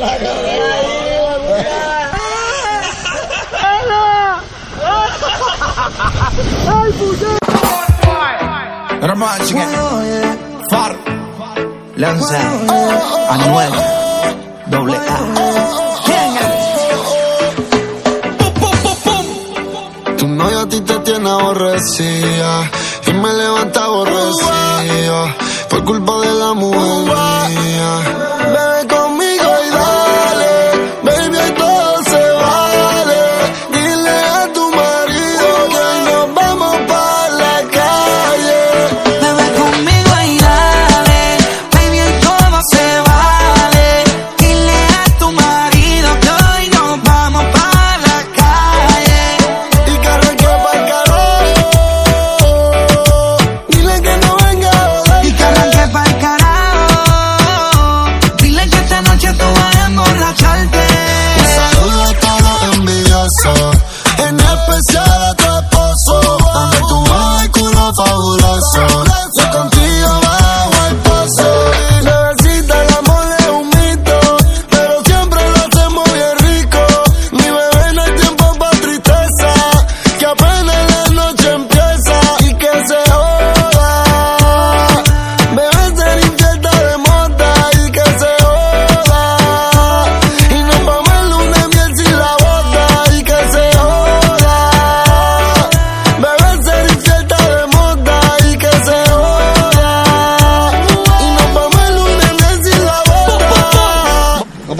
la cabeza. ¡Ay, puñal! Chica. Far. Lanza. Anuel. Doble A. ¿Quién Tu a ti te tiene aborrecida. Y me levanta aborrecida. Por culpa de la mujer.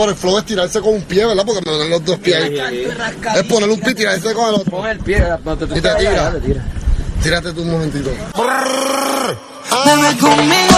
el flow es tirarse con un pie, ¿verdad? Porque me dan los dos pies. Ahí. Es poner un pie y tirarse con el otro. Pon el pie, te, y te tira. Tírate tú un momentito. Brrr, conmigo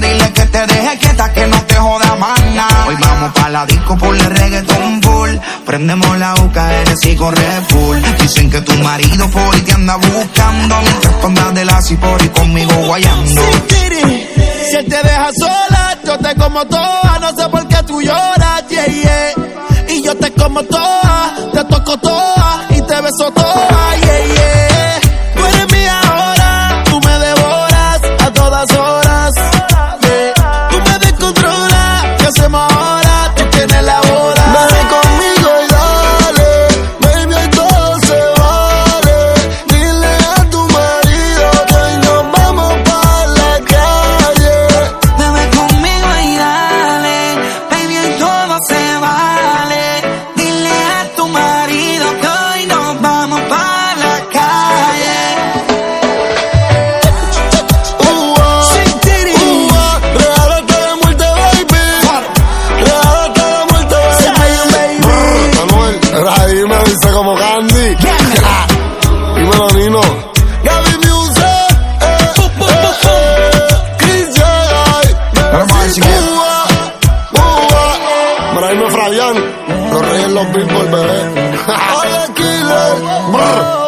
dile que te deje quieta, que no te joda más nada. Hoy vamos pa' la disco, ponle reggaeton full. Prendemos la UKRS y corre full. Dicen que tu marido por ahí te anda buscando. Mientras tú andas de la por y conmigo guayando. Si te deja sola, yo te como toda. No sé por qué tú lloras, yeah. Y yo te como toda Los reyes, los billboards, bebé. Oye, Killer.